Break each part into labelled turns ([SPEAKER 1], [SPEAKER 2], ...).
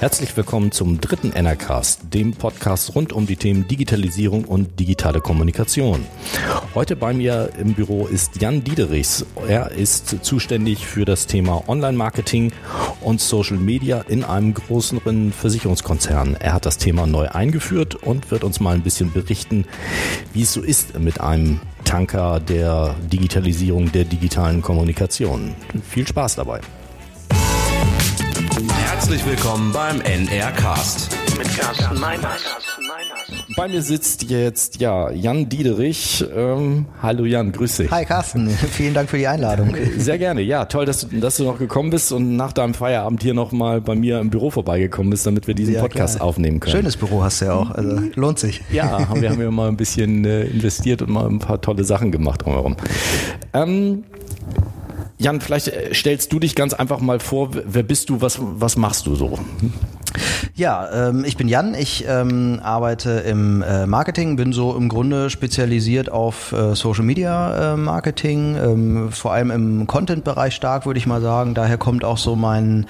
[SPEAKER 1] Herzlich willkommen zum dritten Enercast, dem Podcast rund um die Themen Digitalisierung und digitale Kommunikation. Heute bei mir im Büro ist Jan Diederichs. Er ist zuständig für das Thema Online-Marketing und Social Media in einem großen Versicherungskonzern. Er hat das Thema neu eingeführt und wird uns mal ein bisschen berichten, wie es so ist mit einem Tanker der Digitalisierung, der digitalen Kommunikation. Viel Spaß dabei.
[SPEAKER 2] Herzlich willkommen beim NR Cast. Mit Carsten
[SPEAKER 1] Meiners. Bei mir sitzt jetzt ja Jan Diederich. Ähm, hallo Jan, grüß dich.
[SPEAKER 3] Hi Carsten, vielen Dank für die Einladung.
[SPEAKER 1] Sehr gerne. Ja, toll, dass du, dass du noch gekommen bist und nach deinem Feierabend hier noch mal bei mir im Büro vorbeigekommen bist, damit wir diesen ja, Podcast klar. aufnehmen können.
[SPEAKER 3] Schönes Büro hast du ja auch, also lohnt sich.
[SPEAKER 1] Ja, wir haben ja mal ein bisschen äh, investiert und mal ein paar tolle Sachen gemacht drumherum. Ähm, Jan, vielleicht äh, stellst du dich ganz einfach mal vor, wer bist du, was, was machst du so?
[SPEAKER 3] Ja, ähm, ich bin Jan, ich ähm, arbeite im äh, Marketing, bin so im Grunde spezialisiert auf äh, Social Media äh, Marketing, ähm, vor allem im Content-Bereich stark, würde ich mal sagen. Daher kommt auch so mein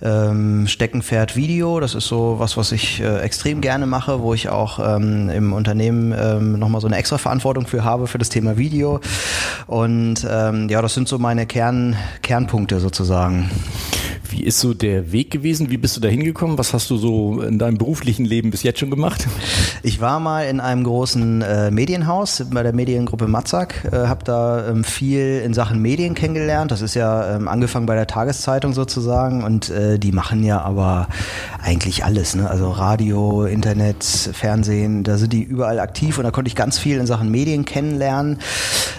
[SPEAKER 3] ähm, Steckenpferd Video. Das ist so was, was ich äh, extrem gerne mache, wo ich auch ähm, im Unternehmen ähm, nochmal so eine extra Verantwortung für habe, für das Thema Video. Und ähm, ja, das sind so meine Kern, Kernpunkte sozusagen.
[SPEAKER 1] Wie ist so der Weg gewesen? Wie bist du da hingekommen? Was hast du so in deinem beruflichen Leben bis jetzt schon gemacht?
[SPEAKER 3] Ich war mal in einem großen äh, Medienhaus bei der Mediengruppe Matzak, äh, habe da ähm, viel in Sachen Medien kennengelernt. Das ist ja ähm, angefangen bei der Tageszeitung sozusagen und äh, die machen ja aber eigentlich alles. Ne? Also Radio, Internet, Fernsehen, da sind die überall aktiv und da konnte ich ganz viel in Sachen Medien kennenlernen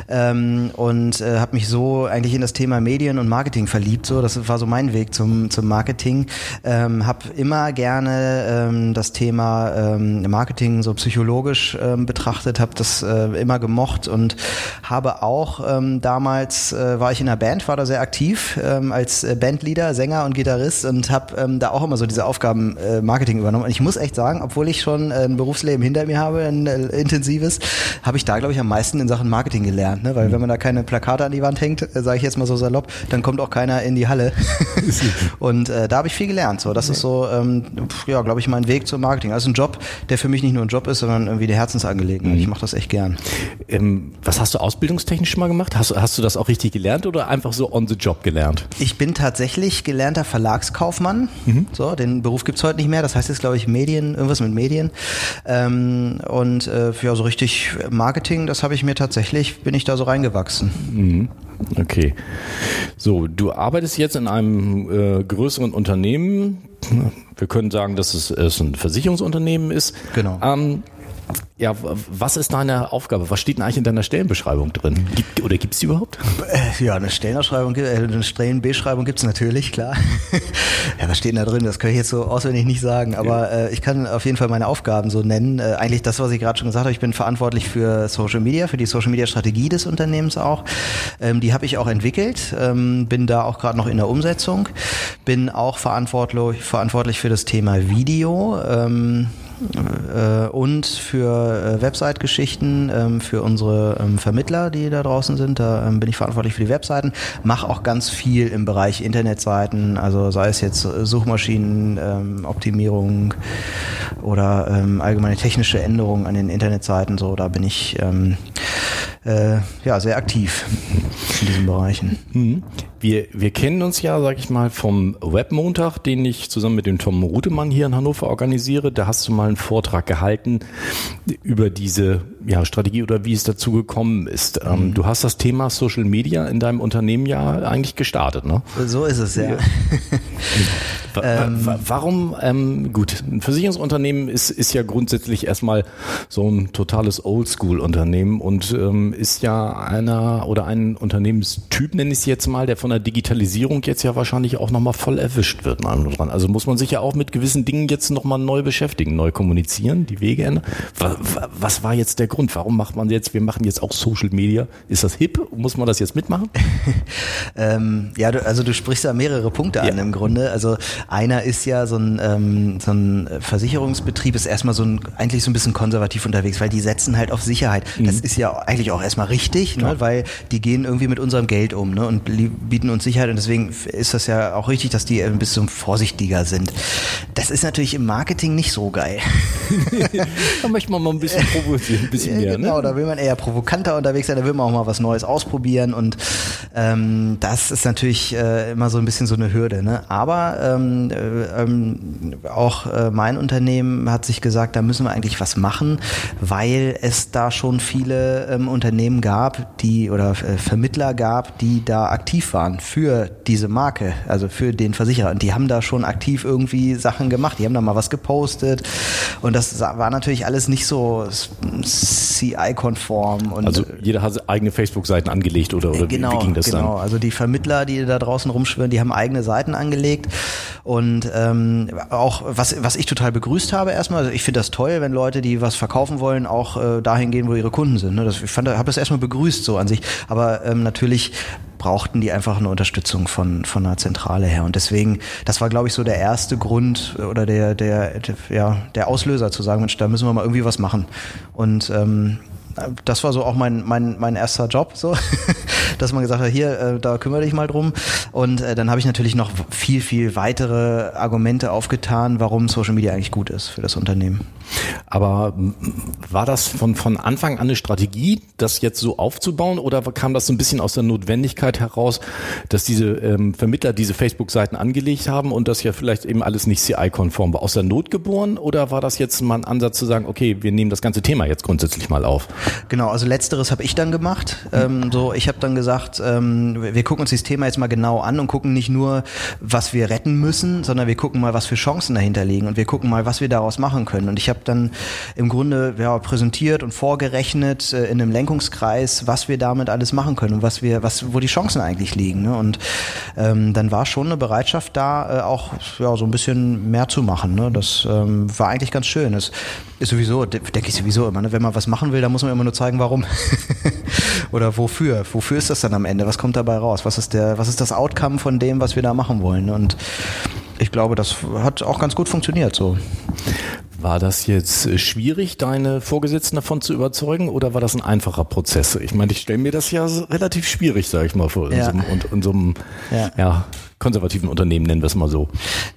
[SPEAKER 3] ähm, und äh, habe mich so eigentlich in das Thema Medien und Marketing verliebt. So, das war so mein Weg zum, zum Marketing. Ähm, habe immer gerne ähm, das Thema ähm, Marketing so psychologisch ähm, betrachtet, habe das äh, immer gemocht und habe auch ähm, damals äh, war ich in einer Band, war da sehr aktiv ähm, als äh, Bandleader, Sänger und Gitarrist und habe ähm, da auch immer so diese Aufgaben äh, Marketing übernommen. Und ich muss echt sagen, obwohl ich schon äh, ein Berufsleben hinter mir habe, ein äh, intensives, habe ich da glaube ich am meisten in Sachen Marketing gelernt, ne? weil wenn man da keine Plakate an die Wand hängt, äh, sage ich jetzt mal so salopp, dann kommt auch keiner in die Halle. und äh, da habe ich viel gelernt. So, das ist so, ähm, ja, glaube ich, mein Weg zum Marketing. Also ein Job, der für mich nicht nur ein Job ist, sondern irgendwie die Herzensangelegenheit. Mhm. Ich mache das echt gern.
[SPEAKER 1] Ähm, was hast du ausbildungstechnisch mal gemacht? Hast, hast du das auch richtig gelernt oder einfach so on the job gelernt?
[SPEAKER 3] Ich bin tatsächlich gelernter Verlagskaufmann. Mhm. So, den Beruf gibt's heute nicht mehr. Das heißt jetzt, glaube ich, Medien, irgendwas mit Medien. Ähm, und äh, ja, so richtig Marketing, das habe ich mir tatsächlich, bin ich da so reingewachsen.
[SPEAKER 1] Mhm. Okay. So, du arbeitest jetzt in einem äh, größeren Unternehmen. Wir können sagen, dass es, es ein Versicherungsunternehmen ist.
[SPEAKER 3] Genau.
[SPEAKER 1] Ähm, ja, was ist deine Aufgabe? Was steht denn eigentlich in deiner Stellenbeschreibung drin? Gibt, oder gibt es die überhaupt?
[SPEAKER 3] Äh, ja, eine Stellenbeschreibung, äh, eine Stellenbeschreibung gibt es natürlich, klar. ja, was steht denn da drin? Das kann ich jetzt so auswendig nicht sagen, aber äh, ich kann auf jeden Fall meine Aufgaben so nennen. Äh, eigentlich das, was ich gerade schon gesagt habe, ich bin verantwortlich für Social Media, für die Social Media Strategie des Unternehmens auch. Ähm, die habe ich auch entwickelt, ähm, bin da auch gerade noch in der Umsetzung, bin auch verantwortlich, verantwortlich für das Thema Video. Ähm, äh, und für äh, Website-Geschichten, ähm, für unsere ähm, Vermittler, die da draußen sind. Da ähm, bin ich verantwortlich für die Webseiten. Mache auch ganz viel im Bereich Internetseiten, also sei es jetzt Suchmaschinenoptimierung oder allgemeine technische Änderungen an den Internetseiten. So, da bin ich äh, ja sehr aktiv in diesen Bereichen.
[SPEAKER 1] Mhm. Wir, wir kennen uns ja, sag ich mal, vom Webmontag, den ich zusammen mit dem Tom Rutemann hier in Hannover organisiere. Da hast du mal einen Vortrag gehalten über diese ja, Strategie oder wie es dazu gekommen ist. Ähm, mhm. du hast das Thema Social Media in deinem Unternehmen ja eigentlich gestartet, ne?
[SPEAKER 3] So ist es, ja.
[SPEAKER 1] ähm, warum, ähm, gut, ein Versicherungsunternehmen ist, ist ja grundsätzlich erstmal so ein totales Oldschool-Unternehmen und ähm, ist ja einer oder ein Unternehmenstyp, nenne ich es jetzt mal, der von der Digitalisierung jetzt ja wahrscheinlich auch nochmal voll erwischt wird. Also muss man sich ja auch mit gewissen Dingen jetzt nochmal neu beschäftigen, neu kommunizieren, die Wege ändern. Was war jetzt der Grund? Warum macht man jetzt, wir machen jetzt auch Social Media? Ist das hip? Muss man das jetzt mitmachen?
[SPEAKER 3] ähm, ja, du, also du sprichst da mehrere Punkte ja. an im Grunde. Also einer ist ja so ein, ähm, so ein Versicherungsbetrieb ist erstmal so ein, eigentlich so ein bisschen konservativ unterwegs, weil die setzen halt auf Sicherheit. Mhm. Das ist ja eigentlich auch erstmal richtig, ne? weil die gehen irgendwie mit unserem Geld um ne? und bieten uns Sicherheit und deswegen ist das ja auch richtig, dass die ein bisschen vorsichtiger sind. Das ist natürlich im Marketing nicht so geil.
[SPEAKER 1] da möchte man mal ein bisschen provozieren, ein bisschen mehr.
[SPEAKER 3] Genau,
[SPEAKER 1] ne?
[SPEAKER 3] da will man eher provokanter unterwegs sein, da will man auch mal was Neues ausprobieren und ähm, das ist natürlich äh, immer so ein bisschen so eine Hürde. Ne? Aber ähm, äh, ähm, auch äh, mein Unternehmen hat sich gesagt, da müssen wir eigentlich was machen, weil es da schon viele ähm, Unternehmen gab, die oder äh, Vermittler gab, die da aktiv waren für diese Marke, also für den Versicherer. Und die haben da schon aktiv irgendwie Sachen gemacht. Die haben da mal was gepostet. Und das war natürlich alles nicht so CI-konform.
[SPEAKER 1] Also jeder hat eigene Facebook-Seiten angelegt oder, oder
[SPEAKER 3] genau,
[SPEAKER 1] wie, wie ging das
[SPEAKER 3] genau.
[SPEAKER 1] dann?
[SPEAKER 3] Genau, also die Vermittler, die da draußen rumschwirren, die haben eigene Seiten angelegt. Und ähm, auch, was, was ich total begrüßt habe erstmal, also ich finde das toll, wenn Leute, die was verkaufen wollen, auch äh, dahin gehen, wo ihre Kunden sind. Ne? Das, ich fand, habe das erstmal begrüßt so an sich. Aber ähm, natürlich brauchten die einfach eine Unterstützung von, von einer Zentrale her. Und deswegen, das war, glaube ich, so der erste Grund oder der, der, der, ja, der Auslöser zu sagen, Mensch, da müssen wir mal irgendwie was machen. Und ähm, das war so auch mein, mein, mein erster Job, so, dass man gesagt hat, hier, äh, da kümmere dich mal drum. Und äh, dann habe ich natürlich noch viel, viel weitere Argumente aufgetan, warum Social Media eigentlich gut ist für das Unternehmen.
[SPEAKER 1] Aber war das von, von Anfang an eine Strategie, das jetzt so aufzubauen oder kam das so ein bisschen aus der Notwendigkeit heraus, dass diese ähm, Vermittler diese Facebook-Seiten angelegt haben und das ja vielleicht eben alles nicht CI-konform war? Aus der Not geboren oder war das jetzt mal ein Ansatz zu sagen, okay, wir nehmen das ganze Thema jetzt grundsätzlich mal auf?
[SPEAKER 3] Genau, also letzteres habe ich dann gemacht. Ähm, so, ich habe dann gesagt, ähm, wir gucken uns dieses Thema jetzt mal genau an und gucken nicht nur, was wir retten müssen, sondern wir gucken mal, was für Chancen dahinter liegen und wir gucken mal, was wir daraus machen können. Und ich habe dann im Grunde ja, präsentiert und vorgerechnet äh, in einem Lenkungskreis, was wir damit alles machen können und was wir, was, wo die Chancen eigentlich liegen. Ne? Und ähm, dann war schon eine Bereitschaft da, äh, auch ja, so ein bisschen mehr zu machen. Ne? Das ähm, war eigentlich ganz schön. Das ist sowieso, denke ich sowieso immer, ne? wenn man was machen will, dann muss man immer nur zeigen, warum. Oder wofür. Wofür ist das dann am Ende? Was kommt dabei raus? Was ist der, was ist das Outcome von dem, was wir da machen wollen? Und ich glaube, das hat auch ganz gut funktioniert so.
[SPEAKER 1] War das jetzt äh, schwierig, deine Vorgesetzten davon zu überzeugen oder war das ein einfacher Prozess? Ich meine, ich stelle mir das ja relativ schwierig, sage ich mal, vor, in, ja. so einem, in so einem ja. ja konservativen Unternehmen, nennen wir es mal so?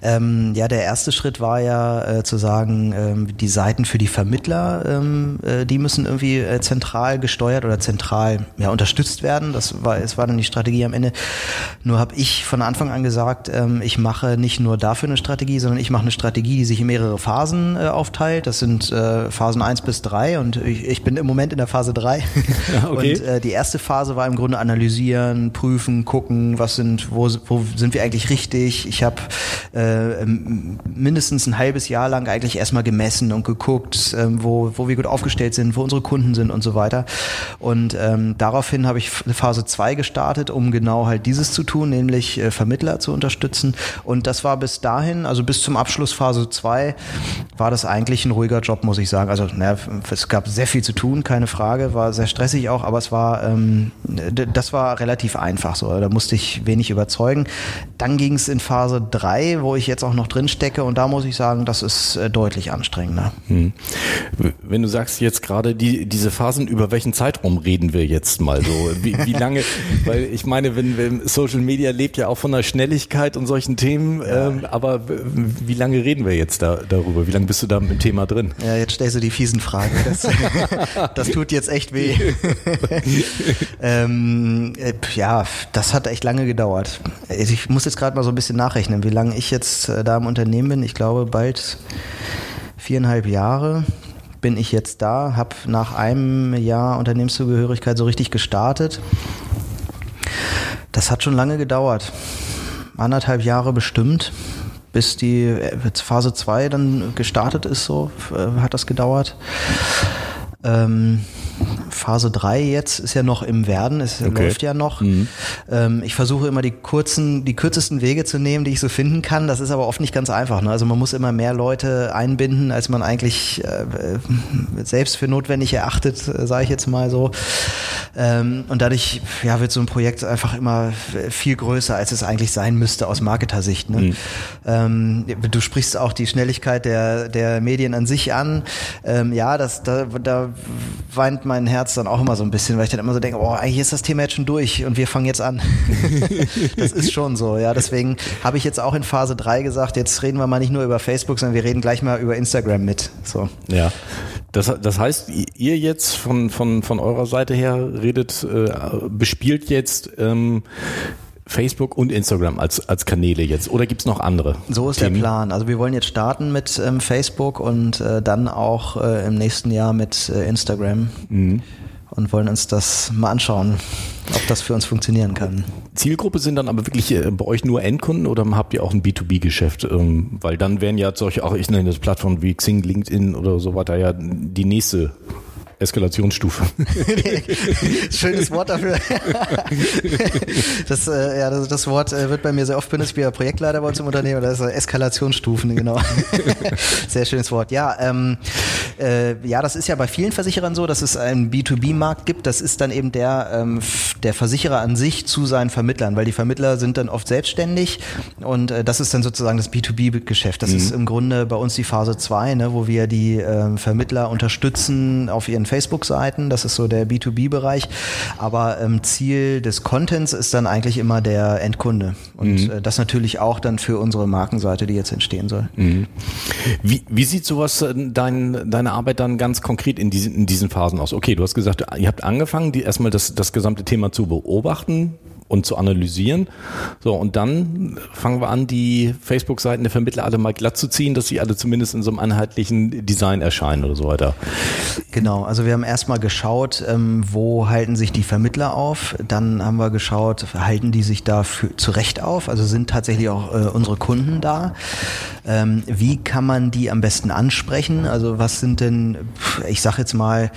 [SPEAKER 3] Ähm, ja, der erste Schritt war ja äh, zu sagen, ähm, die Seiten für die Vermittler, ähm, äh, die müssen irgendwie äh, zentral gesteuert oder zentral ja, unterstützt werden. Das war, es war dann die Strategie am Ende. Nur habe ich von Anfang an gesagt, ähm, ich mache nicht nur dafür eine Strategie, sondern ich mache eine Strategie, die sich in mehrere Phasen äh, aufteilt. Das sind äh, Phasen eins bis drei und ich, ich, bin im Moment in der Phase drei. Ja, okay. Und äh, die erste Phase war im Grunde analysieren, prüfen, gucken, was sind, wo, wo sind wir wir eigentlich richtig? Ich habe äh, mindestens ein halbes Jahr lang eigentlich erstmal gemessen und geguckt, äh, wo, wo wir gut aufgestellt sind, wo unsere Kunden sind und so weiter. Und ähm, daraufhin habe ich Phase 2 gestartet, um genau halt dieses zu tun, nämlich äh, Vermittler zu unterstützen. Und das war bis dahin, also bis zum Abschluss Phase 2, war das eigentlich ein ruhiger Job, muss ich sagen. Also naja, es gab sehr viel zu tun, keine Frage, war sehr stressig auch, aber es war, ähm, das war relativ einfach so. Da musste ich wenig überzeugen. Dann ging es in Phase 3, wo ich jetzt auch noch drin stecke und da muss ich sagen, das ist äh, deutlich anstrengender. Hm.
[SPEAKER 1] Wenn du sagst jetzt gerade die, diese Phasen, über welchen Zeitraum reden wir jetzt mal so? Wie, wie lange, weil ich meine, wenn, wenn Social Media lebt ja auch von der Schnelligkeit und solchen Themen, ja. ähm, aber wie lange reden wir jetzt da, darüber? Wie lange bist du da im Thema drin?
[SPEAKER 3] Ja, jetzt stellst du die fiesen Fragen. Das, das tut jetzt echt weh. ähm, äh, ja, das hat echt lange gedauert. Ich muss jetzt gerade mal so ein bisschen nachrechnen, wie lange ich jetzt äh, da im Unternehmen bin. Ich glaube, bald viereinhalb Jahre bin ich jetzt da, habe nach einem Jahr Unternehmenszugehörigkeit so richtig gestartet. Das hat schon lange gedauert. Anderthalb Jahre bestimmt, bis die äh, Phase 2 dann gestartet ist, so äh, hat das gedauert. Ähm, Phase 3 jetzt ist ja noch im Werden, es okay. läuft ja noch. Mhm. Ähm, ich versuche immer die kurzen, die kürzesten Wege zu nehmen, die ich so finden kann. Das ist aber oft nicht ganz einfach. Ne? Also man muss immer mehr Leute einbinden, als man eigentlich äh, selbst für notwendig erachtet, äh, sage ich jetzt mal so. Ähm, und dadurch ja, wird so ein Projekt einfach immer viel größer, als es eigentlich sein müsste aus Marketersicht. Ne? Mhm. Ähm, du sprichst auch die Schnelligkeit der, der Medien an sich an. Ähm, ja, das, da, da weint mein Herz dann auch immer so ein bisschen, weil ich dann immer so denke, oh, eigentlich ist das Thema jetzt schon durch und wir fangen jetzt an. das ist schon so, ja. Deswegen habe ich jetzt auch in Phase 3 gesagt, jetzt reden wir mal nicht nur über Facebook, sondern wir reden gleich mal über Instagram mit. So.
[SPEAKER 1] Ja. Das, das heißt, ihr jetzt von, von, von eurer Seite her redet, äh, bespielt jetzt ähm, Facebook und Instagram als, als Kanäle jetzt oder gibt es noch andere?
[SPEAKER 3] So ist Themen? der Plan. Also wir wollen jetzt starten mit ähm, Facebook und äh, dann auch äh, im nächsten Jahr mit äh, Instagram. Mhm. Und wollen uns das mal anschauen, ob das für uns funktionieren kann.
[SPEAKER 1] Zielgruppe sind dann aber wirklich äh, bei euch nur Endkunden oder habt ihr auch ein B2B-Geschäft? Ähm, weil dann wären ja solche, auch ich nenne das Plattformen wie Xing, LinkedIn oder so weiter ja die nächste Eskalationsstufe.
[SPEAKER 3] Schönes Wort dafür. das, äh, ja, das, das Wort äh, wird bei mir sehr oft benutzt. Ich bin ja Projektleiter bei uns im Unternehmen. Das ist Eskalationsstufen, genau. sehr schönes Wort. Ja, ähm, äh, ja, das ist ja bei vielen Versicherern so, dass es einen B2B-Markt gibt. Das ist dann eben der, ähm, der Versicherer an sich zu seinen Vermittlern, weil die Vermittler sind dann oft selbstständig und äh, das ist dann sozusagen das B2B-Geschäft. Das mhm. ist im Grunde bei uns die Phase 2, ne, wo wir die äh, Vermittler unterstützen auf ihren Facebook-Seiten. Das ist so der B2B-Bereich. Aber ähm, Ziel des Contents ist dann eigentlich immer der Endkunde. Und mhm. äh, das natürlich auch dann für unsere Markenseite, die jetzt entstehen soll. Mhm.
[SPEAKER 1] Wie, wie sieht sowas äh, dein, deine Arbeit dann ganz konkret in diesen, in diesen Phasen aus? Okay, du hast gesagt, ihr habt angefangen, die erstmal das, das gesamte Thema zu beobachten, und zu analysieren. So, und dann fangen wir an, die Facebook-Seiten der Vermittler alle mal glatt zu ziehen, dass sie alle zumindest in so einem einheitlichen Design erscheinen oder so weiter.
[SPEAKER 3] Genau, also wir haben erstmal geschaut, ähm, wo halten sich die Vermittler auf. Dann haben wir geschaut, halten die sich da für, zurecht auf? Also sind tatsächlich auch äh, unsere Kunden da? Ähm, wie kann man die am besten ansprechen? Also was sind denn, ich sag jetzt mal,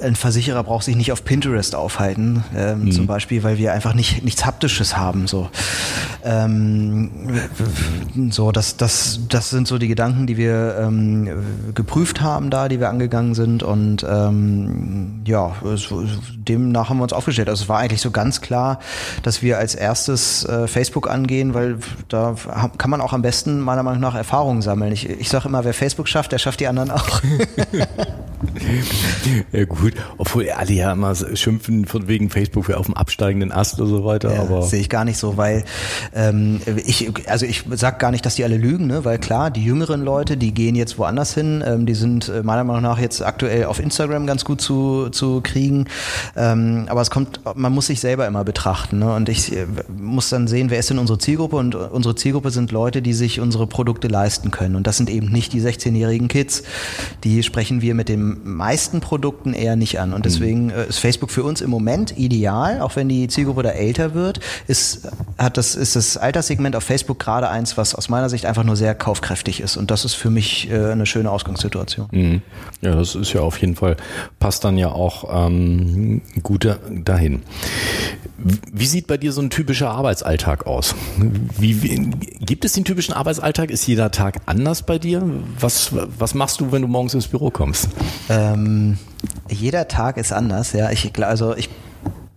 [SPEAKER 3] ein Versicherer braucht sich nicht auf Pinterest aufhalten, ähm, mhm. zum Beispiel, weil wir einfach nicht, nichts Haptisches haben. So, ähm, so das, das, das sind so die Gedanken, die wir ähm, geprüft haben da, die wir angegangen sind und ähm, ja, es, demnach haben wir uns aufgestellt. Also es war eigentlich so ganz klar, dass wir als erstes äh, Facebook angehen, weil da kann man auch am besten meiner Meinung nach Erfahrungen sammeln. Ich, ich sage immer, wer Facebook schafft, der schafft die anderen auch.
[SPEAKER 1] ja gut, obwohl alle ja immer schimpfen von wegen Facebook für auf dem absteigenden Ast oder so weiter. Ja, aber
[SPEAKER 3] sehe ich gar nicht so, weil ähm, ich, also ich sag gar nicht, dass die alle lügen, ne? weil klar, die jüngeren Leute, die gehen jetzt woanders hin, ähm, die sind äh, meiner Meinung nach jetzt aktuell auf Instagram ganz gut zu, zu kriegen. Ähm, aber es kommt, man muss sich selber immer betrachten. Ne? Und ich äh, muss dann sehen, wer ist denn unsere Zielgruppe? Und unsere Zielgruppe sind Leute, die sich unsere Produkte leisten können. Und das sind eben nicht die 16-jährigen Kids. Die sprechen wir mit den meisten Produkten eher nicht an. Und deswegen äh, ist Facebook für uns im Moment ideal, auch wenn die Zielgruppe da älter wird, ist, hat das, ist das Alterssegment auf Facebook gerade eins, was aus meiner Sicht einfach nur sehr kaufkräftig ist. Und das ist für mich äh, eine schöne Ausgangssituation. Mhm.
[SPEAKER 1] Ja, das ist ja auf jeden Fall, passt dann ja auch ähm, gut dahin. Wie sieht bei dir so ein typischer Arbeitsalltag aus? Wie, wie, gibt es den typischen Arbeitsalltag? Ist jeder Tag anders bei dir? Was, was machst du, wenn du morgens ins Büro kommst?
[SPEAKER 3] Ähm, jeder Tag ist anders, ja. Ich, also ich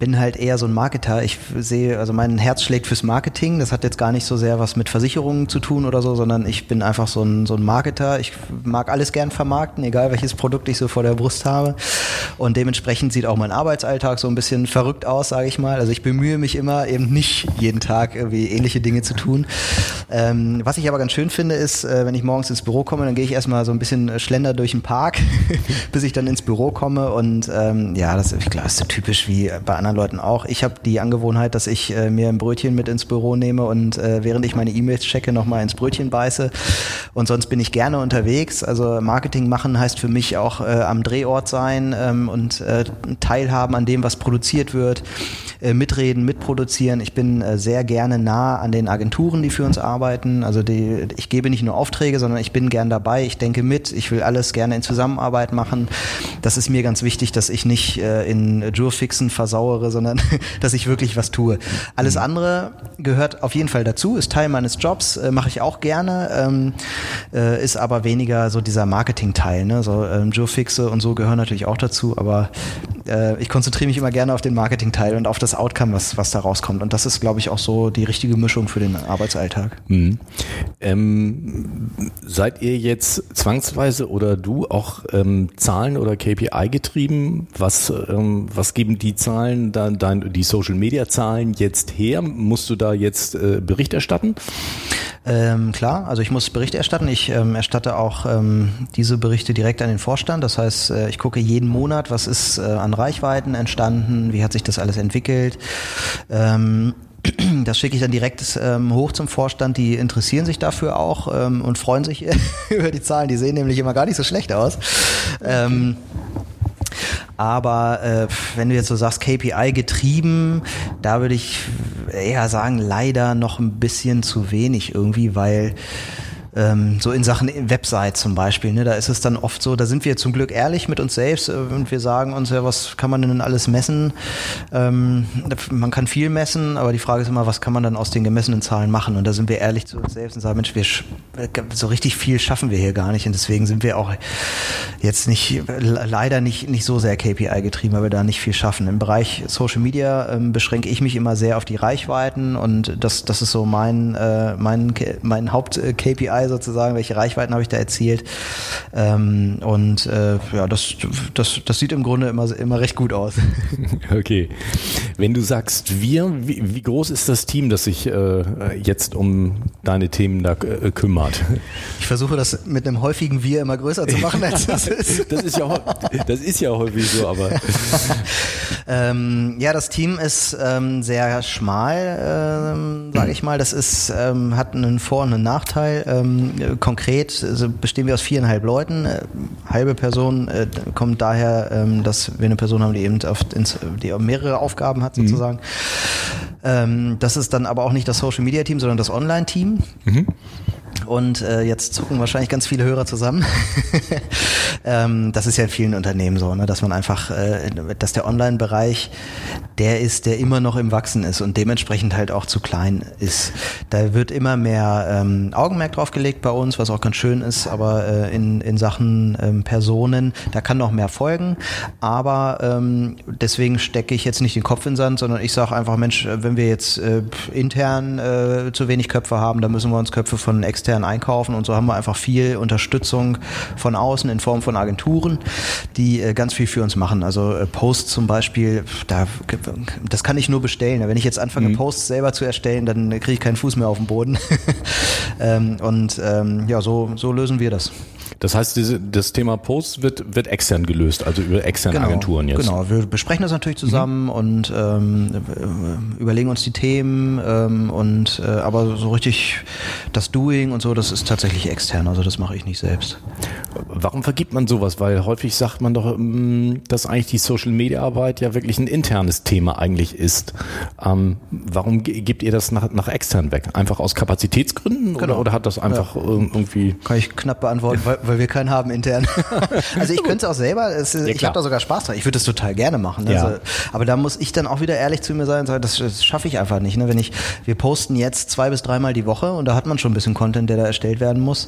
[SPEAKER 3] bin halt eher so ein Marketer. Ich sehe, also mein Herz schlägt fürs Marketing. Das hat jetzt gar nicht so sehr was mit Versicherungen zu tun oder so, sondern ich bin einfach so ein, so ein Marketer. Ich mag alles gern vermarkten, egal welches Produkt ich so vor der Brust habe. Und dementsprechend sieht auch mein Arbeitsalltag so ein bisschen verrückt aus, sage ich mal. Also ich bemühe mich immer, eben nicht jeden Tag irgendwie ähnliche Dinge zu tun. Ähm, was ich aber ganz schön finde, ist, äh, wenn ich morgens ins Büro komme, dann gehe ich erstmal so ein bisschen schlender durch den Park, bis ich dann ins Büro komme. Und ähm, ja, das, ich glaube, ist so typisch wie bei anderen Leuten auch. Ich habe die Angewohnheit, dass ich äh, mir ein Brötchen mit ins Büro nehme und äh, während ich meine E-Mails checke, nochmal ins Brötchen beiße. Und sonst bin ich gerne unterwegs. Also Marketing machen heißt für mich auch äh, am Drehort sein ähm, und äh, teilhaben an dem, was produziert wird, äh, mitreden, mitproduzieren. Ich bin äh, sehr gerne nah an den Agenturen, die für uns arbeiten. Also die, ich gebe nicht nur Aufträge, sondern ich bin gern dabei. Ich denke mit. Ich will alles gerne in Zusammenarbeit machen. Das ist mir ganz wichtig, dass ich nicht in Jurfixen versauere zaubere, sondern dass ich wirklich was tue. Alles mhm. andere gehört auf jeden Fall dazu, ist Teil meines Jobs, äh, mache ich auch gerne, ähm, äh, ist aber weniger so dieser Marketing-Teil. Ne? So ähm, Joe Fixe und so gehören natürlich auch dazu, aber äh, ich konzentriere mich immer gerne auf den Marketing-Teil und auf das Outcome, was, was da rauskommt. Und das ist, glaube ich, auch so die richtige Mischung für den Arbeitsalltag. Mhm.
[SPEAKER 1] Ähm, seid ihr jetzt zwangsweise oder du auch ähm, Zahlen oder KPI getrieben? Was, ähm, was geben die Zahlen, dann, dein, die Social Media Zahlen jetzt her? Musst du da jetzt äh, Bericht erstatten?
[SPEAKER 3] Ähm, klar, also ich muss Bericht erstatten. Ich ähm, erstatte auch ähm, diese Berichte direkt an den Vorstand. Das heißt, äh, ich gucke jeden Monat, was ist äh, an Reichweiten entstanden, wie hat sich das alles entwickelt. Ähm, das schicke ich dann direkt ähm, hoch zum Vorstand. Die interessieren sich dafür auch ähm, und freuen sich über die Zahlen. Die sehen nämlich immer gar nicht so schlecht aus. Ähm, aber äh, wenn du jetzt so sagst, KPI getrieben, da würde ich eher sagen, leider noch ein bisschen zu wenig irgendwie, weil ähm, so in Sachen Website zum Beispiel, ne, da ist es dann oft so, da sind wir zum Glück ehrlich mit uns selbst äh, und wir sagen uns ja, was kann man denn alles messen? Ähm, man kann viel messen, aber die Frage ist immer, was kann man dann aus den gemessenen Zahlen machen? Und da sind wir ehrlich zu uns selbst und sagen, Mensch, wir so richtig viel schaffen wir hier gar nicht und deswegen sind wir auch jetzt nicht leider nicht nicht so sehr KPI getrieben, weil wir da nicht viel schaffen. Im Bereich Social Media ähm, beschränke ich mich immer sehr auf die Reichweiten und das das ist so mein äh, mein mein Haupt KPI sozusagen, welche Reichweiten habe ich da erzielt. Ähm, und äh, ja, das, das, das sieht im Grunde immer, immer recht gut aus.
[SPEAKER 1] Okay. Wenn du sagst wir, wie, wie groß ist das Team, das sich äh, jetzt um deine Themen da äh, kümmert?
[SPEAKER 3] Ich versuche das mit einem häufigen Wir immer größer zu machen, als das ist.
[SPEAKER 1] das, ist ja, das ist ja häufig so, aber.
[SPEAKER 3] ähm, ja, das Team ist ähm, sehr schmal, ähm, sage ich mal. Das ist, ähm, hat einen Vor- und einen Nachteil. Ähm, konkret also bestehen wir aus viereinhalb Leuten. Äh, halbe Person äh, kommt daher, ähm, dass wir eine Person haben, die eben auf, ins, die mehrere Aufgaben hat mhm. sozusagen. Mhm. Ähm, das ist dann aber auch nicht das Social Media Team, sondern das Online Team. Mhm. Und äh, jetzt zucken wahrscheinlich ganz viele Hörer zusammen. ähm, das ist ja in vielen Unternehmen so, ne, dass man einfach, äh, dass der Online-Bereich der ist, der immer noch im Wachsen ist und dementsprechend halt auch zu klein ist. Da wird immer mehr ähm, Augenmerk drauf gelegt bei uns, was auch ganz schön ist, aber äh, in, in Sachen ähm, Personen, da kann noch mehr folgen. Aber ähm, deswegen stecke ich jetzt nicht den Kopf in den Sand, sondern ich sage einfach, Mensch, wenn wir jetzt äh, intern äh, zu wenig Köpfe haben, dann müssen wir uns Köpfe von extern extern einkaufen und so haben wir einfach viel Unterstützung von außen in Form von Agenturen, die äh, ganz viel für uns machen. Also äh, Posts zum Beispiel, da, das kann ich nur bestellen. Wenn ich jetzt anfange, mhm. Posts selber zu erstellen, dann kriege ich keinen Fuß mehr auf den Boden. ähm, und ähm, ja, so, so lösen wir das.
[SPEAKER 1] Das heißt, diese, das Thema Posts wird, wird extern gelöst, also über externe
[SPEAKER 3] genau,
[SPEAKER 1] Agenturen jetzt.
[SPEAKER 3] Genau, wir besprechen das natürlich zusammen mhm. und ähm, überlegen uns die Themen ähm, und äh, aber so richtig das Doing und so, das ist tatsächlich extern, also das mache ich nicht selbst.
[SPEAKER 1] Warum vergibt man sowas? Weil häufig sagt man doch, mm, dass eigentlich die Social Media Arbeit ja wirklich ein internes Thema eigentlich ist. Ähm, warum gebt ihr das nach, nach extern weg? Einfach aus Kapazitätsgründen genau. oder, oder hat das einfach ja. irgendwie.
[SPEAKER 3] Kann ich knapp beantworten, weil, weil wir keinen haben intern. also ich könnte es auch selber, es, ja, ich habe da sogar Spaß dran. Ich würde das total gerne machen. Also, ja. Aber da muss ich dann auch wieder ehrlich zu mir sein und sagen, das, das schaffe ich einfach nicht. Ne? Wenn ich, wir posten jetzt zwei bis dreimal die Woche und da hat man schon ein bisschen Content, der da erstellt werden muss.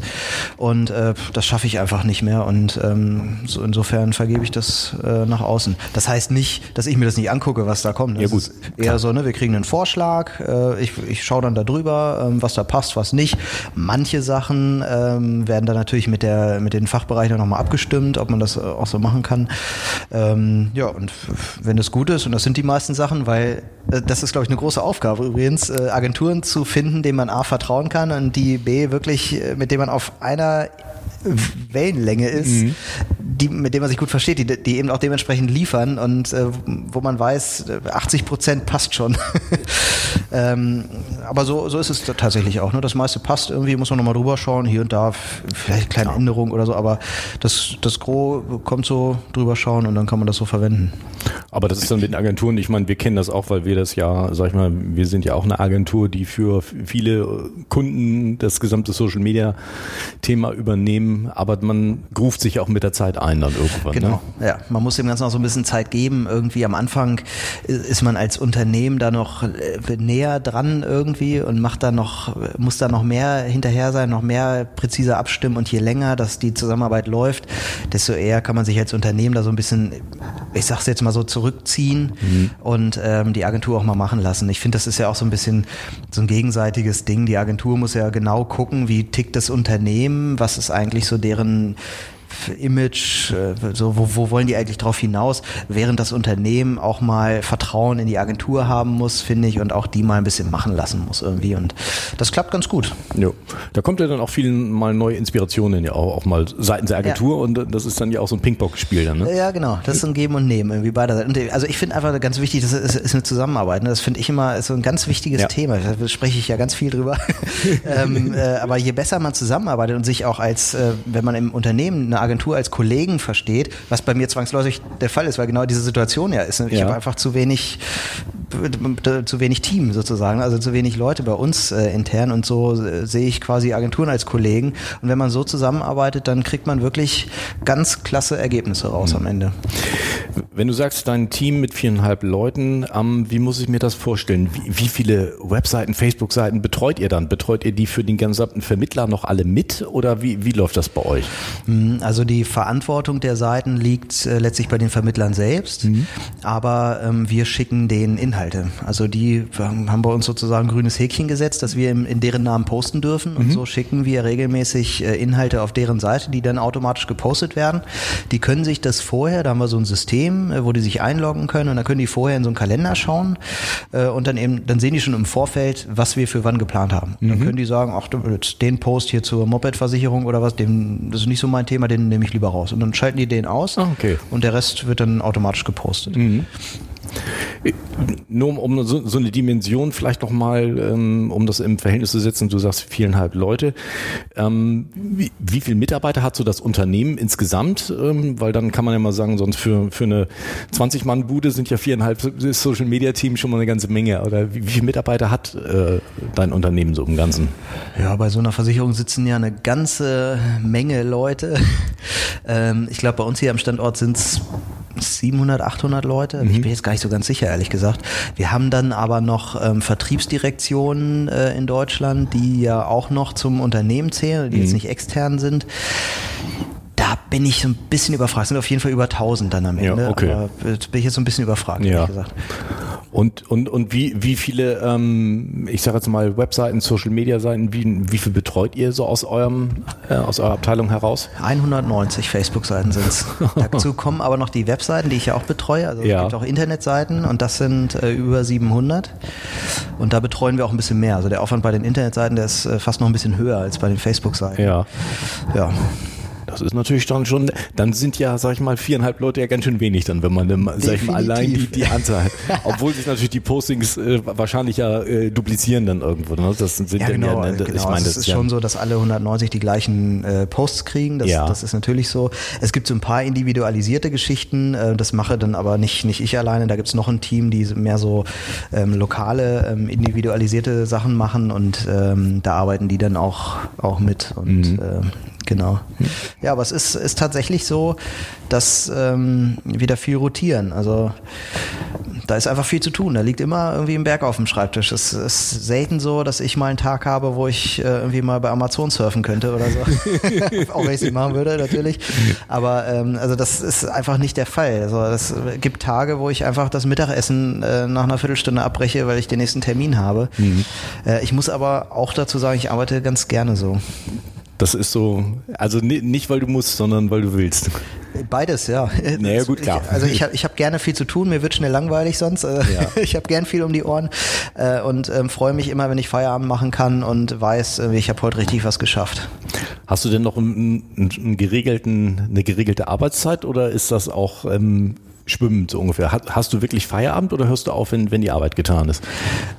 [SPEAKER 3] Und äh, das schaffe ich einfach nicht mehr. Und ähm, so insofern vergebe ich das äh, nach außen. Das heißt nicht, dass ich mir das nicht angucke, was da kommt. Das
[SPEAKER 1] ja, gut.
[SPEAKER 3] ist eher Klar. so, ne, wir kriegen einen Vorschlag, äh, ich, ich schaue dann da drüber, ähm, was da passt, was nicht. Manche Sachen ähm, werden dann natürlich mit der mit den Fachbereichen nochmal abgestimmt, ob man das äh, auch so machen kann. Ähm, ja, und wenn es gut ist, und das sind die meisten Sachen, weil äh, das ist, glaube ich, eine große Aufgabe übrigens, äh, Agenturen zu finden, denen man A vertrauen kann und die B wirklich, äh, mit denen man auf einer Wellenlänge ist, mhm. Die, mit dem man sich gut versteht, die, die eben auch dementsprechend liefern und äh, wo man weiß, 80 Prozent passt schon. ähm, aber so, so ist es tatsächlich auch. Ne? Das meiste passt irgendwie, muss man nochmal drüber schauen, hier und da vielleicht kleine ja. Änderungen oder so, aber das, das Gros kommt so drüber schauen und dann kann man das so verwenden.
[SPEAKER 1] Aber das ist dann mit den Agenturen, ich meine, wir kennen das auch, weil wir das ja, sag ich mal, wir sind ja auch eine Agentur, die für viele Kunden das gesamte Social Media Thema übernehmen, aber man ruft sich auch mit der Zeit ein dann irgendwann.
[SPEAKER 3] Genau, ne? ja. Man muss dem Ganzen auch so ein bisschen Zeit geben. Irgendwie am Anfang ist man als Unternehmen da noch äh, näher dran irgendwie und macht da noch, muss da noch mehr hinterher sein, noch mehr präziser abstimmen und je länger dass die Zusammenarbeit läuft, desto eher kann man sich als Unternehmen da so ein bisschen, ich sag's jetzt mal so, zurückziehen mhm. und ähm, die Agentur auch mal machen lassen. Ich finde, das ist ja auch so ein bisschen so ein gegenseitiges Ding. Die Agentur muss ja genau gucken, wie tickt das Unternehmen, was ist eigentlich so deren Image, äh, so wo, wo wollen die eigentlich drauf hinaus, während das Unternehmen auch mal Vertrauen in die Agentur haben muss, finde ich, und auch die mal ein bisschen machen lassen muss irgendwie. Und das klappt ganz gut.
[SPEAKER 1] Ja. Da kommt ja dann auch vielen mal neue Inspirationen ja auch, auch mal seitens der Agentur ja. und das ist dann ja auch so ein Ping-Pong-Spiel dann, ne?
[SPEAKER 3] Ja, genau. Das ist ein Geben und Nehmen irgendwie beider Seiten. Also ich finde einfach ganz wichtig, das ist, ist eine Zusammenarbeit. Ne? Das finde ich immer so ein ganz wichtiges ja. Thema. Da spreche ich ja ganz viel drüber. ähm, äh, aber je besser man zusammenarbeitet und sich auch als, äh, wenn man im Unternehmen eine Agentur als Kollegen versteht, was bei mir zwangsläufig der Fall ist, weil genau diese Situation ja ist. Ich ja. habe einfach zu wenig zu wenig Team sozusagen, also zu wenig Leute bei uns äh, intern und so äh, sehe ich quasi Agenturen als Kollegen und wenn man so zusammenarbeitet, dann kriegt man wirklich ganz klasse Ergebnisse raus mhm. am Ende.
[SPEAKER 1] Wenn du sagst, dein Team mit viereinhalb Leuten, ähm, wie muss ich mir das vorstellen? Wie, wie viele Webseiten, Facebook-Seiten betreut ihr dann? Betreut ihr die für den gesamten Vermittler noch alle mit oder wie, wie läuft das bei euch?
[SPEAKER 3] Mhm, also die Verantwortung der Seiten liegt äh, letztlich bei den Vermittlern selbst, mhm. aber ähm, wir schicken den Inhalt Inhalte. Also die haben bei uns sozusagen ein grünes Häkchen gesetzt, dass wir in deren Namen posten dürfen. Und mhm. so schicken wir regelmäßig äh, Inhalte auf deren Seite, die dann automatisch gepostet werden. Die können sich das vorher, da haben wir so ein System, äh, wo die sich einloggen können und dann können die vorher in so einen Kalender schauen äh, und dann eben, dann sehen die schon im Vorfeld, was wir für wann geplant haben. Mhm. Dann können die sagen, ach, den Post hier zur Moped-Versicherung oder was, den, das ist nicht so mein Thema, den nehme ich lieber raus. Und dann schalten die den aus ah, okay. und der Rest wird dann automatisch gepostet. Mhm.
[SPEAKER 1] Nur um, so, so, eine Dimension vielleicht nochmal, ähm, um das im Verhältnis zu setzen, du sagst viereinhalb Leute. Ähm, wie, wie viele Mitarbeiter hat so das Unternehmen insgesamt? Ähm, weil dann kann man ja mal sagen, sonst für, für eine 20-Mann-Bude sind ja viereinhalb Social-Media-Team schon mal eine ganze Menge. Oder wie, wie viele Mitarbeiter hat äh, dein Unternehmen so im Ganzen?
[SPEAKER 3] Ja, bei so einer Versicherung sitzen ja eine ganze Menge Leute. Ähm, ich glaube, bei uns hier am Standort sind es 700, 800 Leute. Mhm. Ich bin jetzt gar nicht so ganz sicher, ehrlich gesagt. Wir haben dann aber noch ähm, Vertriebsdirektionen äh, in Deutschland, die ja auch noch zum Unternehmen zählen, die mhm. jetzt nicht extern sind. Da bin ich so ein bisschen überfragt. Es sind auf jeden Fall über 1000 dann am Ende. Ja, okay. Aber bin ich jetzt so ein bisschen überfragt, ja. ehrlich gesagt.
[SPEAKER 1] Und, und, und wie, wie viele, ähm, ich sage jetzt mal, Webseiten, Social Media Seiten, wie, wie viel betreut ihr so aus eurem, äh, aus eurer Abteilung heraus?
[SPEAKER 3] 190 Facebook-Seiten sind es. Dazu kommen aber noch die Webseiten, die ich ja auch betreue. Also ja. es gibt auch Internetseiten und das sind äh, über 700. Und da betreuen wir auch ein bisschen mehr. Also der Aufwand bei den Internetseiten, der ist äh, fast noch ein bisschen höher als bei den Facebook-Seiten.
[SPEAKER 1] Ja. Ja. Das ist natürlich dann schon, dann sind ja, sag ich mal, viereinhalb Leute ja ganz schön wenig dann, wenn man, dann, sag ich mal, allein die, die Anzahl hat. Obwohl sich natürlich die Postings äh, wahrscheinlich ja äh, duplizieren dann irgendwo. Ne? Das sind
[SPEAKER 3] ja, genau, ja, ne, genau. Ich meine, das ist ja schon so, dass alle 190 die gleichen äh, Posts kriegen. Das, ja. das ist natürlich so. Es gibt so ein paar individualisierte Geschichten, äh, das mache dann aber nicht, nicht ich alleine. Da gibt es noch ein Team, die mehr so ähm, lokale, ähm, individualisierte Sachen machen und ähm, da arbeiten die dann auch, auch mit. Und mhm. äh, Genau. Ja, aber es ist, ist tatsächlich so, dass ähm, wieder viel rotieren. Also da ist einfach viel zu tun. Da liegt immer irgendwie ein Berg auf dem Schreibtisch. Es ist selten so, dass ich mal einen Tag habe, wo ich äh, irgendwie mal bei Amazon surfen könnte oder so. Auch wenn ich es machen würde, natürlich. Aber ähm, also das ist einfach nicht der Fall. Also es gibt Tage, wo ich einfach das Mittagessen äh, nach einer Viertelstunde abbreche, weil ich den nächsten Termin habe. Mhm. Äh, ich muss aber auch dazu sagen, ich arbeite ganz gerne so.
[SPEAKER 1] Das ist so, also nicht, weil du musst, sondern weil du willst.
[SPEAKER 3] Beides, ja.
[SPEAKER 1] Naja, gut, klar.
[SPEAKER 3] Ich, also ich habe ich hab gerne viel zu tun, mir wird schnell langweilig sonst. Äh, ja. Ich habe gern viel um die Ohren äh, und ähm, freue mich immer, wenn ich Feierabend machen kann und weiß, äh, ich habe heute richtig was geschafft.
[SPEAKER 1] Hast du denn noch einen, einen geregelten, eine geregelte Arbeitszeit oder ist das auch ähm, schwimmen so ungefähr. Hast, du wirklich Feierabend oder hörst du auf, wenn, wenn die Arbeit getan ist?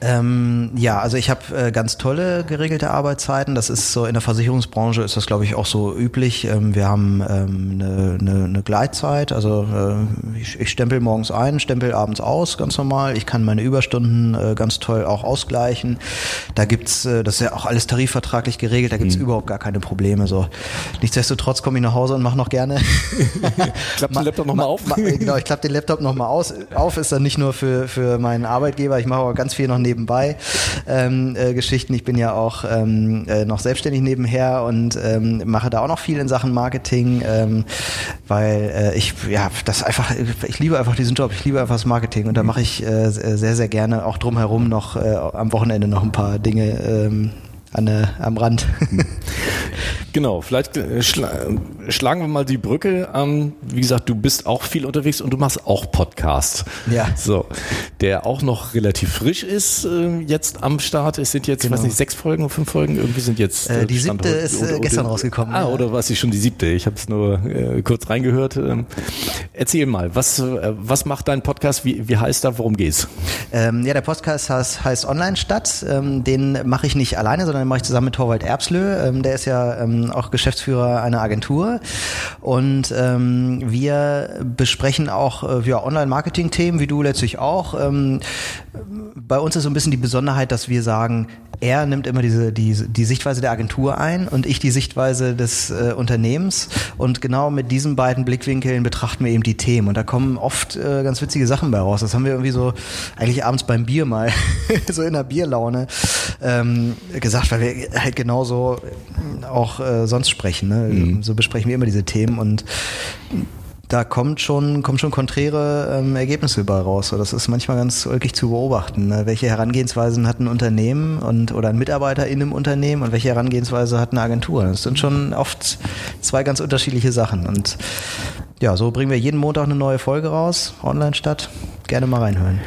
[SPEAKER 3] Ähm, ja, also ich habe äh, ganz tolle geregelte Arbeitszeiten. Das ist so in der Versicherungsbranche ist das, glaube ich, auch so üblich. Ähm, wir haben ähm, eine, eine, eine Gleitzeit. Also äh, ich, ich stempel morgens ein, stempel abends aus, ganz normal. Ich kann meine Überstunden äh, ganz toll auch ausgleichen. Da gibt's, äh, das ist ja auch alles tarifvertraglich geregelt, da gibt's mhm. überhaupt gar keine Probleme. So. Nichtsdestotrotz komme ich nach Hause und mache noch gerne.
[SPEAKER 1] Klappt den Laptop nochmal auf?
[SPEAKER 3] genau, ich klappe den Laptop nochmal auf. Ist dann nicht nur für, für meinen Arbeitgeber, ich mache auch ganz viel noch nebenbei ähm, äh, Geschichten. Ich bin ja auch ähm, äh, noch selbstständig nebenher und ähm, mache da auch noch viel in Sachen Marketing, ähm, weil äh, ich, ja, das einfach, ich liebe einfach diesen Job, ich liebe einfach das Marketing und da mache ich äh, sehr, sehr gerne auch drumherum noch äh, am Wochenende noch ein paar Dinge ähm, an, äh, am Rand.
[SPEAKER 1] genau, vielleicht äh, schla schlagen wir mal die Brücke. Ähm, wie gesagt, du bist auch viel unterwegs und du machst auch Podcasts.
[SPEAKER 3] Ja.
[SPEAKER 1] So, der auch noch relativ frisch ist äh, jetzt am Start. Es sind jetzt, genau. weiß nicht, sechs Folgen oder fünf Folgen. Irgendwie sind jetzt.
[SPEAKER 3] Äh, die siebte ist oder, gestern oder, rausgekommen.
[SPEAKER 1] Ah, ja. oder war es schon die siebte? Ich habe es nur äh, kurz reingehört. Ähm, erzähl mal, was, äh, was macht dein Podcast? Wie, wie heißt er? Worum geht's?
[SPEAKER 3] Ähm, ja, der Podcast heißt, heißt Online Stadt. Ähm, den mache ich nicht alleine, sondern den mache ich zusammen mit Torwald Erbslö. Ähm, der ist ja ähm, auch Geschäftsführer einer Agentur. Und ähm, wir besprechen auch äh, ja, Online-Marketing-Themen, wie du letztlich auch. Ähm, bei uns ist so ein bisschen die Besonderheit, dass wir sagen, er nimmt immer diese, die, die Sichtweise der Agentur ein und ich die Sichtweise des äh, Unternehmens. Und genau mit diesen beiden Blickwinkeln betrachten wir eben die Themen. Und da kommen oft äh, ganz witzige Sachen bei raus. Das haben wir irgendwie so eigentlich abends beim Bier mal, so in der Bierlaune ähm, gesagt, weil wir halt genauso auch äh, sonst sprechen. Ne? Mhm. So besprechen wir immer diese Themen und da kommt schon, kommen schon konträre ähm, Ergebnisse bei raus. So, das ist manchmal ganz wirklich zu beobachten. Ne? Welche Herangehensweisen hat ein Unternehmen und oder ein Mitarbeiter in einem Unternehmen und welche Herangehensweise hat eine Agentur? Das sind schon oft zwei ganz unterschiedliche Sachen. Und ja, so bringen wir jeden Montag eine neue Folge raus, online statt. Gerne mal reinhören.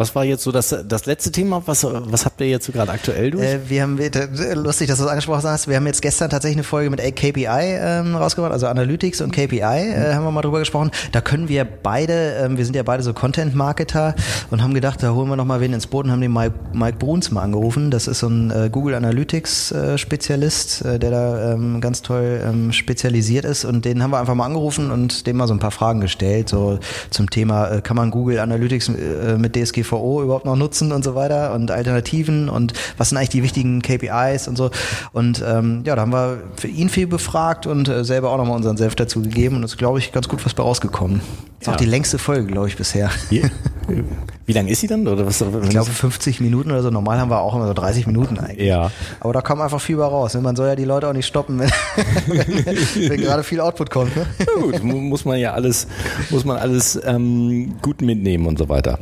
[SPEAKER 1] Was war jetzt so das, das letzte Thema? Was, was habt ihr jetzt so gerade aktuell durch?
[SPEAKER 3] Äh, wir haben, lustig, dass du es angesprochen hast, wir haben jetzt gestern tatsächlich eine Folge mit KPI ähm, rausgebracht, also Analytics und KPI äh, haben wir mal drüber gesprochen. Da können wir beide, ähm, wir sind ja beide so Content-Marketer und haben gedacht, da holen wir noch mal wen ins Boot und haben den Mike, Mike Bruns mal angerufen. Das ist so ein äh, Google Analytics-Spezialist, äh, der da ähm, ganz toll ähm, spezialisiert ist und den haben wir einfach mal angerufen und dem mal so ein paar Fragen gestellt, so zum Thema, äh, kann man Google Analytics äh, mit DSG DSGVO überhaupt noch nutzen und so weiter und Alternativen und was sind eigentlich die wichtigen KPIs und so. Und ähm, ja, da haben wir für ihn viel befragt und äh, selber auch nochmal unseren Self dazu gegeben und es ist, glaube ich, ganz gut was bei rausgekommen. Ist ja. auch die längste Folge, glaube ich, bisher.
[SPEAKER 1] Wie lang ist sie dann? Oder was,
[SPEAKER 3] ich glaube 50 Minuten oder so. Normal haben wir auch immer so 30 Minuten eigentlich.
[SPEAKER 1] Ja.
[SPEAKER 3] Aber da kommt einfach viel bei raus. Man soll ja die Leute auch nicht stoppen, wenn, wenn gerade viel Output kommt. Ne?
[SPEAKER 1] Ja, gut, muss man ja alles, muss man alles ähm, gut mitnehmen und so weiter.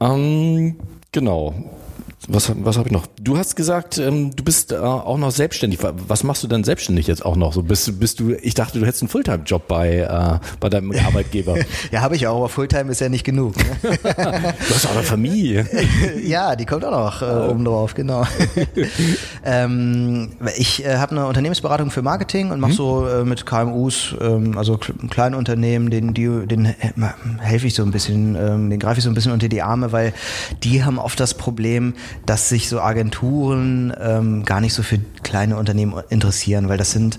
[SPEAKER 1] Ähm, genau. Was, was habe ich noch? Du hast gesagt, ähm, du bist äh, auch noch selbstständig. Was machst du denn selbstständig jetzt auch noch? So bist, bist du? Ich dachte, du hättest einen Fulltime-Job bei äh, bei deinem Arbeitgeber.
[SPEAKER 3] ja, habe ich auch, aber Fulltime ist ja nicht genug. Ne?
[SPEAKER 1] du hast auch eine Familie.
[SPEAKER 3] ja, die kommt auch noch äh, oben drauf, genau. ähm, ich äh, habe eine Unternehmensberatung für Marketing und mache mhm. so äh, mit KMUs, ähm, also kleinen Unternehmen, den die, den helfe ich so ein bisschen, ähm, den greife ich so ein bisschen unter die Arme, weil die haben oft das Problem dass sich so Agenturen ähm, gar nicht so für kleine Unternehmen interessieren, weil das sind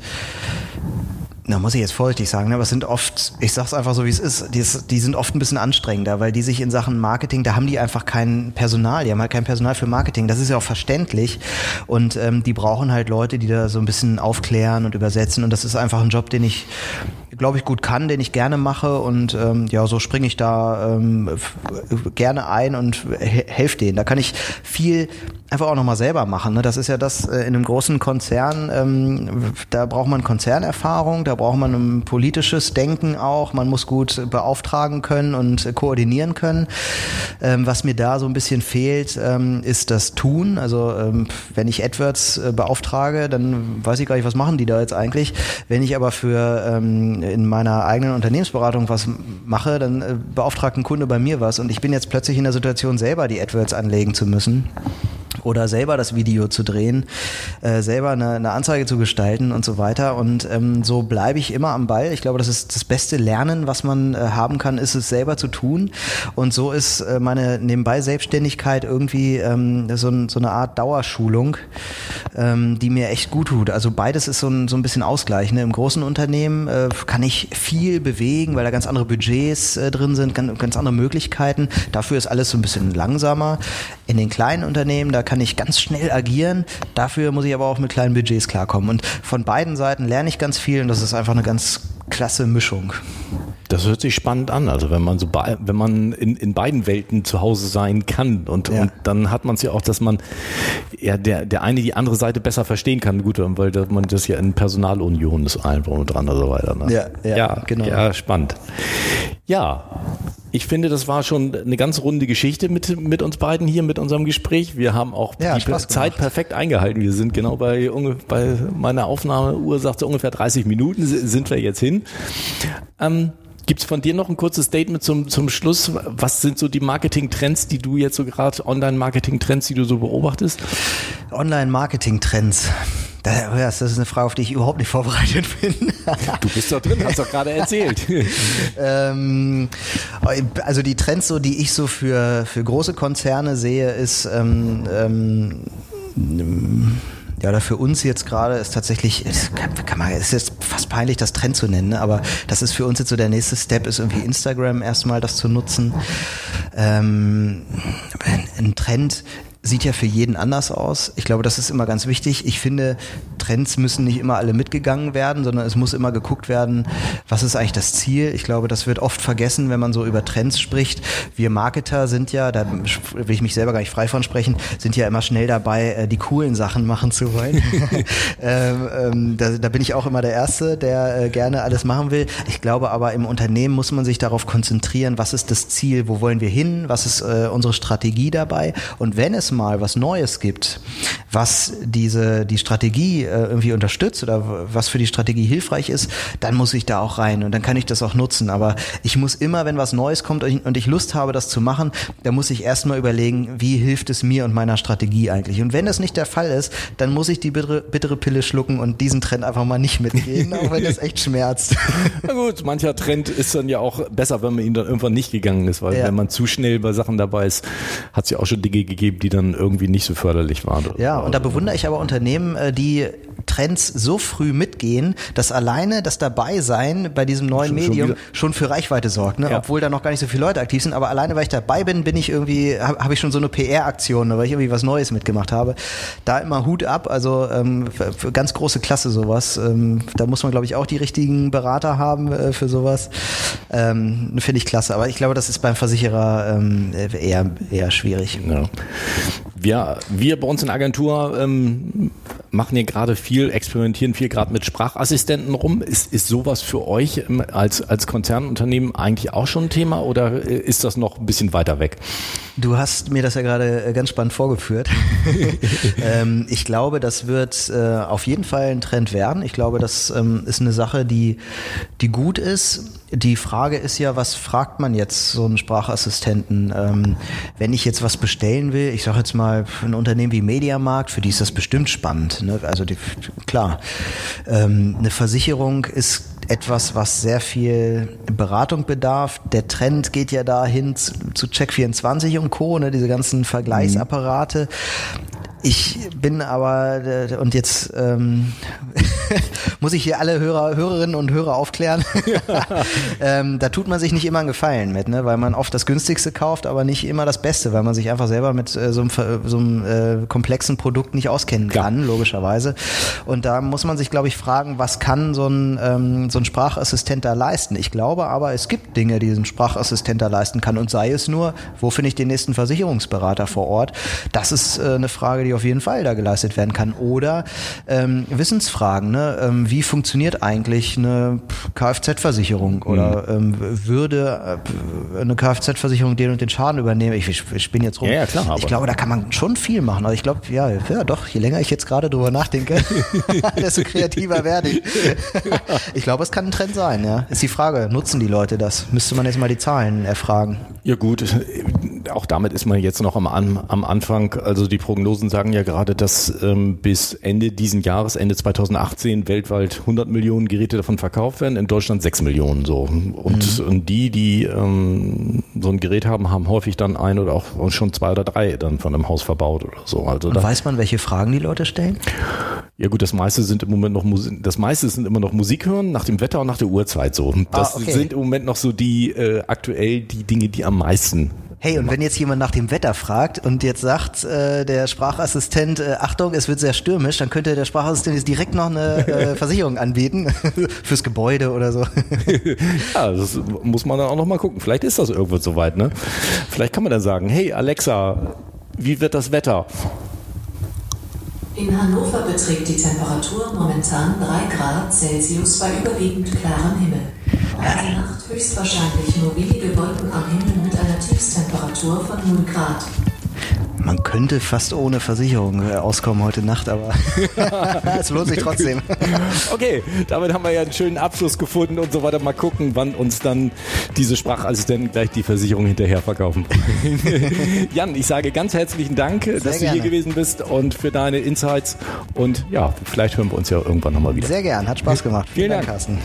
[SPEAKER 3] na, muss ich jetzt vorsichtig sagen, ne, aber es sind oft, ich sag's einfach so, wie es ist, die, die, sind oft ein bisschen anstrengender, weil die sich in Sachen Marketing, da haben die einfach kein Personal, die haben halt kein Personal für Marketing, das ist ja auch verständlich und ähm, die brauchen halt Leute, die da so ein bisschen aufklären und übersetzen und das ist einfach ein Job, den ich glaube ich, gut kann, den ich gerne mache und ähm, ja, so springe ich da ähm, gerne ein und helfe denen. Da kann ich viel einfach auch nochmal selber machen. Ne? Das ist ja das äh, in einem großen Konzern, ähm, da braucht man Konzernerfahrung, da braucht man ein politisches Denken auch, man muss gut beauftragen können und äh, koordinieren können. Ähm, was mir da so ein bisschen fehlt, ähm, ist das Tun. Also ähm, wenn ich AdWords äh, beauftrage, dann weiß ich gar nicht, was machen die da jetzt eigentlich. Wenn ich aber für ähm, in meiner eigenen Unternehmensberatung was mache, dann äh, beauftragt ein Kunde bei mir was und ich bin jetzt plötzlich in der Situation selber die AdWords anlegen zu müssen. Oder selber das Video zu drehen, äh, selber eine, eine Anzeige zu gestalten und so weiter. Und ähm, so bleibe ich immer am Ball. Ich glaube, das ist das beste Lernen, was man äh, haben kann, ist es selber zu tun. Und so ist äh, meine nebenbei Selbstständigkeit irgendwie ähm, so, so eine Art Dauerschulung, ähm, die mir echt gut tut. Also beides ist so ein, so ein bisschen Ausgleich. Ne? Im großen Unternehmen äh, kann ich viel bewegen, weil da ganz andere Budgets äh, drin sind, ganz, ganz andere Möglichkeiten. Dafür ist alles so ein bisschen langsamer. In den kleinen Unternehmen, da kann ich ganz schnell agieren. Dafür muss ich aber auch mit kleinen Budgets klarkommen. Und von beiden Seiten lerne ich ganz viel und das ist einfach eine ganz klasse Mischung.
[SPEAKER 1] Das hört sich spannend an. Also wenn man so bei, wenn man in, in beiden Welten zu Hause sein kann und, ja. und dann hat man es ja auch, dass man ja der, der eine die andere Seite besser verstehen kann. Gut, weil man das ja in Personalunion ist einfach und dran und so weiter. Ne?
[SPEAKER 3] Ja, ja,
[SPEAKER 1] ja, genau. Ja, spannend. Ja, ich finde, das war schon eine ganz runde Geschichte mit, mit uns beiden hier, mit unserem Gespräch. Wir haben auch ja, die Zeit perfekt eingehalten. Wir sind genau bei, bei meiner Aufnahmeuhr, sagt so ungefähr 30 Minuten sind wir jetzt hin. Ähm, Gibt es von dir noch ein kurzes Statement zum, zum Schluss? Was sind so die Marketing-Trends, die du jetzt so gerade, Online-Marketing-Trends, die du so beobachtest?
[SPEAKER 3] Online-Marketing-Trends. Das ist eine Frage, auf die ich überhaupt nicht vorbereitet bin.
[SPEAKER 1] Du bist doch drin, hast doch gerade erzählt.
[SPEAKER 3] ähm, also die Trends, so, die ich so für, für große Konzerne sehe, ist ähm, ähm, ja, oder für uns jetzt gerade ist tatsächlich, kann man, ist jetzt fast peinlich, das Trend zu nennen, ne? aber das ist für uns jetzt so der nächste Step, ist irgendwie Instagram erstmal das zu nutzen. Ähm, ein Trend sieht ja für jeden anders aus. Ich glaube, das ist immer ganz wichtig. Ich finde, Trends müssen nicht immer alle mitgegangen werden, sondern es muss immer geguckt werden, was ist eigentlich das Ziel. Ich glaube, das wird oft vergessen, wenn man so über Trends spricht. Wir Marketer sind ja, da will ich mich selber gar nicht frei von sprechen, sind ja immer schnell dabei, äh, die coolen Sachen machen zu wollen. ähm, ähm, da, da, bin ich auch immer der Erste, der äh, gerne alles machen will. Ich glaube aber, im Unternehmen muss man sich darauf konzentrieren, was ist das Ziel, wo wollen wir hin, was ist äh, unsere Strategie dabei. Und wenn es Mal was Neues gibt, was diese, die Strategie äh, irgendwie unterstützt oder was für die Strategie hilfreich ist, dann muss ich da auch rein und dann kann ich das auch nutzen. Aber ich muss immer, wenn was Neues kommt und ich Lust habe, das zu machen, dann muss ich erstmal überlegen, wie hilft es mir und meiner Strategie eigentlich. Und wenn das nicht der Fall ist, dann muss ich die bittere, bittere Pille schlucken und diesen Trend einfach mal nicht mitgehen, auch wenn das echt schmerzt.
[SPEAKER 1] Na gut, mancher Trend ist dann ja auch besser, wenn man ihn dann irgendwann nicht gegangen ist, weil ja. wenn man zu schnell bei Sachen dabei ist, hat es ja auch schon Dinge gegeben, die dann dann irgendwie nicht so förderlich waren.
[SPEAKER 3] Ja, und da bewundere ich aber Unternehmen, äh, die Trends so früh mitgehen, dass alleine das Dabeisein bei diesem neuen schon, Medium schon, schon, für Reichweite sorgt, ne? Ja. obwohl da noch gar nicht so viele Leute aktiv sind. Aber alleine, weil ich dabei bin, bin ich irgendwie, habe hab ich schon so eine PR-Aktion, weil ich irgendwie was Neues mitgemacht habe. Da immer Hut ab, also ähm, für, für ganz große Klasse sowas. Ähm, da muss man, glaube ich, auch die richtigen Berater haben äh, für sowas. Ähm, Finde ich klasse. Aber ich glaube, das ist beim Versicherer ähm, eher, eher schwierig. Ja.
[SPEAKER 1] Wir, wir bei uns in der Agentur ähm, machen hier gerade viel, experimentieren viel gerade mit Sprachassistenten rum. Ist, ist sowas für euch als, als Konzernunternehmen eigentlich auch schon ein Thema oder äh, ist das noch ein bisschen weiter weg?
[SPEAKER 3] Du hast mir das ja gerade äh, ganz spannend vorgeführt. ähm, ich glaube, das wird äh, auf jeden Fall ein Trend werden. Ich glaube, das ähm, ist eine Sache, die, die gut ist die Frage ist ja, was fragt man jetzt so einen Sprachassistenten? Ähm, wenn ich jetzt was bestellen will, ich sage jetzt mal ein Unternehmen wie Mediamarkt, für die ist das bestimmt spannend. Ne? Also die, klar, ähm, eine Versicherung ist etwas, was sehr viel Beratung bedarf. Der Trend geht ja dahin zu, zu Check24 und Co., ne, diese ganzen Vergleichsapparate. Ich bin aber, äh, und jetzt ähm, muss ich hier alle Hörer, Hörerinnen und Hörer aufklären, ähm, da tut man sich nicht immer einen Gefallen mit, ne? weil man oft das günstigste kauft, aber nicht immer das Beste, weil man sich einfach selber mit äh, so einem, so einem äh, komplexen Produkt nicht auskennen kann, ja. logischerweise. Und da muss man sich, glaube ich, fragen, was kann so ein, ähm, so ein Sprachassistent da leisten? Ich glaube aber, es gibt Dinge, die ein Sprachassistent da leisten kann und sei es nur, wo finde ich den nächsten Versicherungsberater vor Ort? Das ist äh, eine Frage, die auf jeden Fall da geleistet werden kann. Oder ähm, Wissensfragen, ne? Ähm, wie funktioniert eigentlich eine Kfz-Versicherung oder ähm, würde äh, eine Kfz-Versicherung den und den Schaden übernehmen. Ich, ich, ich bin jetzt rum.
[SPEAKER 1] Ja, ja, klar,
[SPEAKER 3] ich glaube, da kann man schon viel machen. Also ich glaube, ja, ja, doch, je länger ich jetzt gerade drüber nachdenke, desto kreativer werde ich. ich glaube, es kann ein Trend sein, ja. Ist die Frage, nutzen die Leute das? Müsste man jetzt mal die Zahlen erfragen.
[SPEAKER 1] Ja gut, auch damit ist man jetzt noch am, am Anfang. Also die Prognosen sagen ja gerade, dass ähm, bis Ende diesen Jahres, Ende 2018, weltweit 100 Millionen Geräte davon verkauft werden, in Deutschland 6 Millionen so. Und, und die, die ähm, so ein Gerät haben, haben häufig dann ein oder auch schon zwei oder drei dann von einem Haus verbaut oder so. Also
[SPEAKER 3] Und weiß man, welche Fragen die Leute stellen?
[SPEAKER 1] ja gut, das meiste sind im Moment noch Musik, das meiste sind immer noch Musik hören, nach dem Wetter und nach der Uhrzeit so. Das
[SPEAKER 3] Ah, okay.
[SPEAKER 1] sind im Moment noch so die äh, aktuell die Dinge, die am meisten
[SPEAKER 3] Hey, und wenn jetzt jemand nach dem Wetter fragt und jetzt sagt äh, der Sprachassistent, äh, Achtung, es wird sehr stürmisch, dann könnte der Sprachassistent jetzt direkt noch eine äh, Versicherung anbieten fürs Gebäude oder so.
[SPEAKER 1] Ja, das muss man dann auch noch mal gucken. Vielleicht ist das irgendwo soweit, ne? Vielleicht kann man dann sagen, hey Alexa, wie wird das Wetter?
[SPEAKER 4] In Hannover beträgt die Temperatur momentan 3 Grad Celsius bei überwiegend klarem Himmel. Heute Nacht höchstwahrscheinlich nur wenige Wolken am Himmel mit einer Tiefstemperatur von 0 Grad.
[SPEAKER 3] Man könnte fast ohne Versicherung äh, auskommen heute Nacht, aber es lohnt sich trotzdem.
[SPEAKER 1] Okay, damit haben wir ja einen schönen Abschluss gefunden und so weiter. Mal gucken, wann uns dann diese Sprachassistenten gleich die Versicherung hinterher verkaufen. Jan, ich sage ganz herzlichen Dank, dass du
[SPEAKER 3] gerne.
[SPEAKER 1] hier gewesen bist und für deine Insights. Und ja, vielleicht hören wir uns ja irgendwann nochmal wieder.
[SPEAKER 3] Sehr gern, hat Spaß gemacht.
[SPEAKER 1] Vielen Dank.
[SPEAKER 3] Carsten.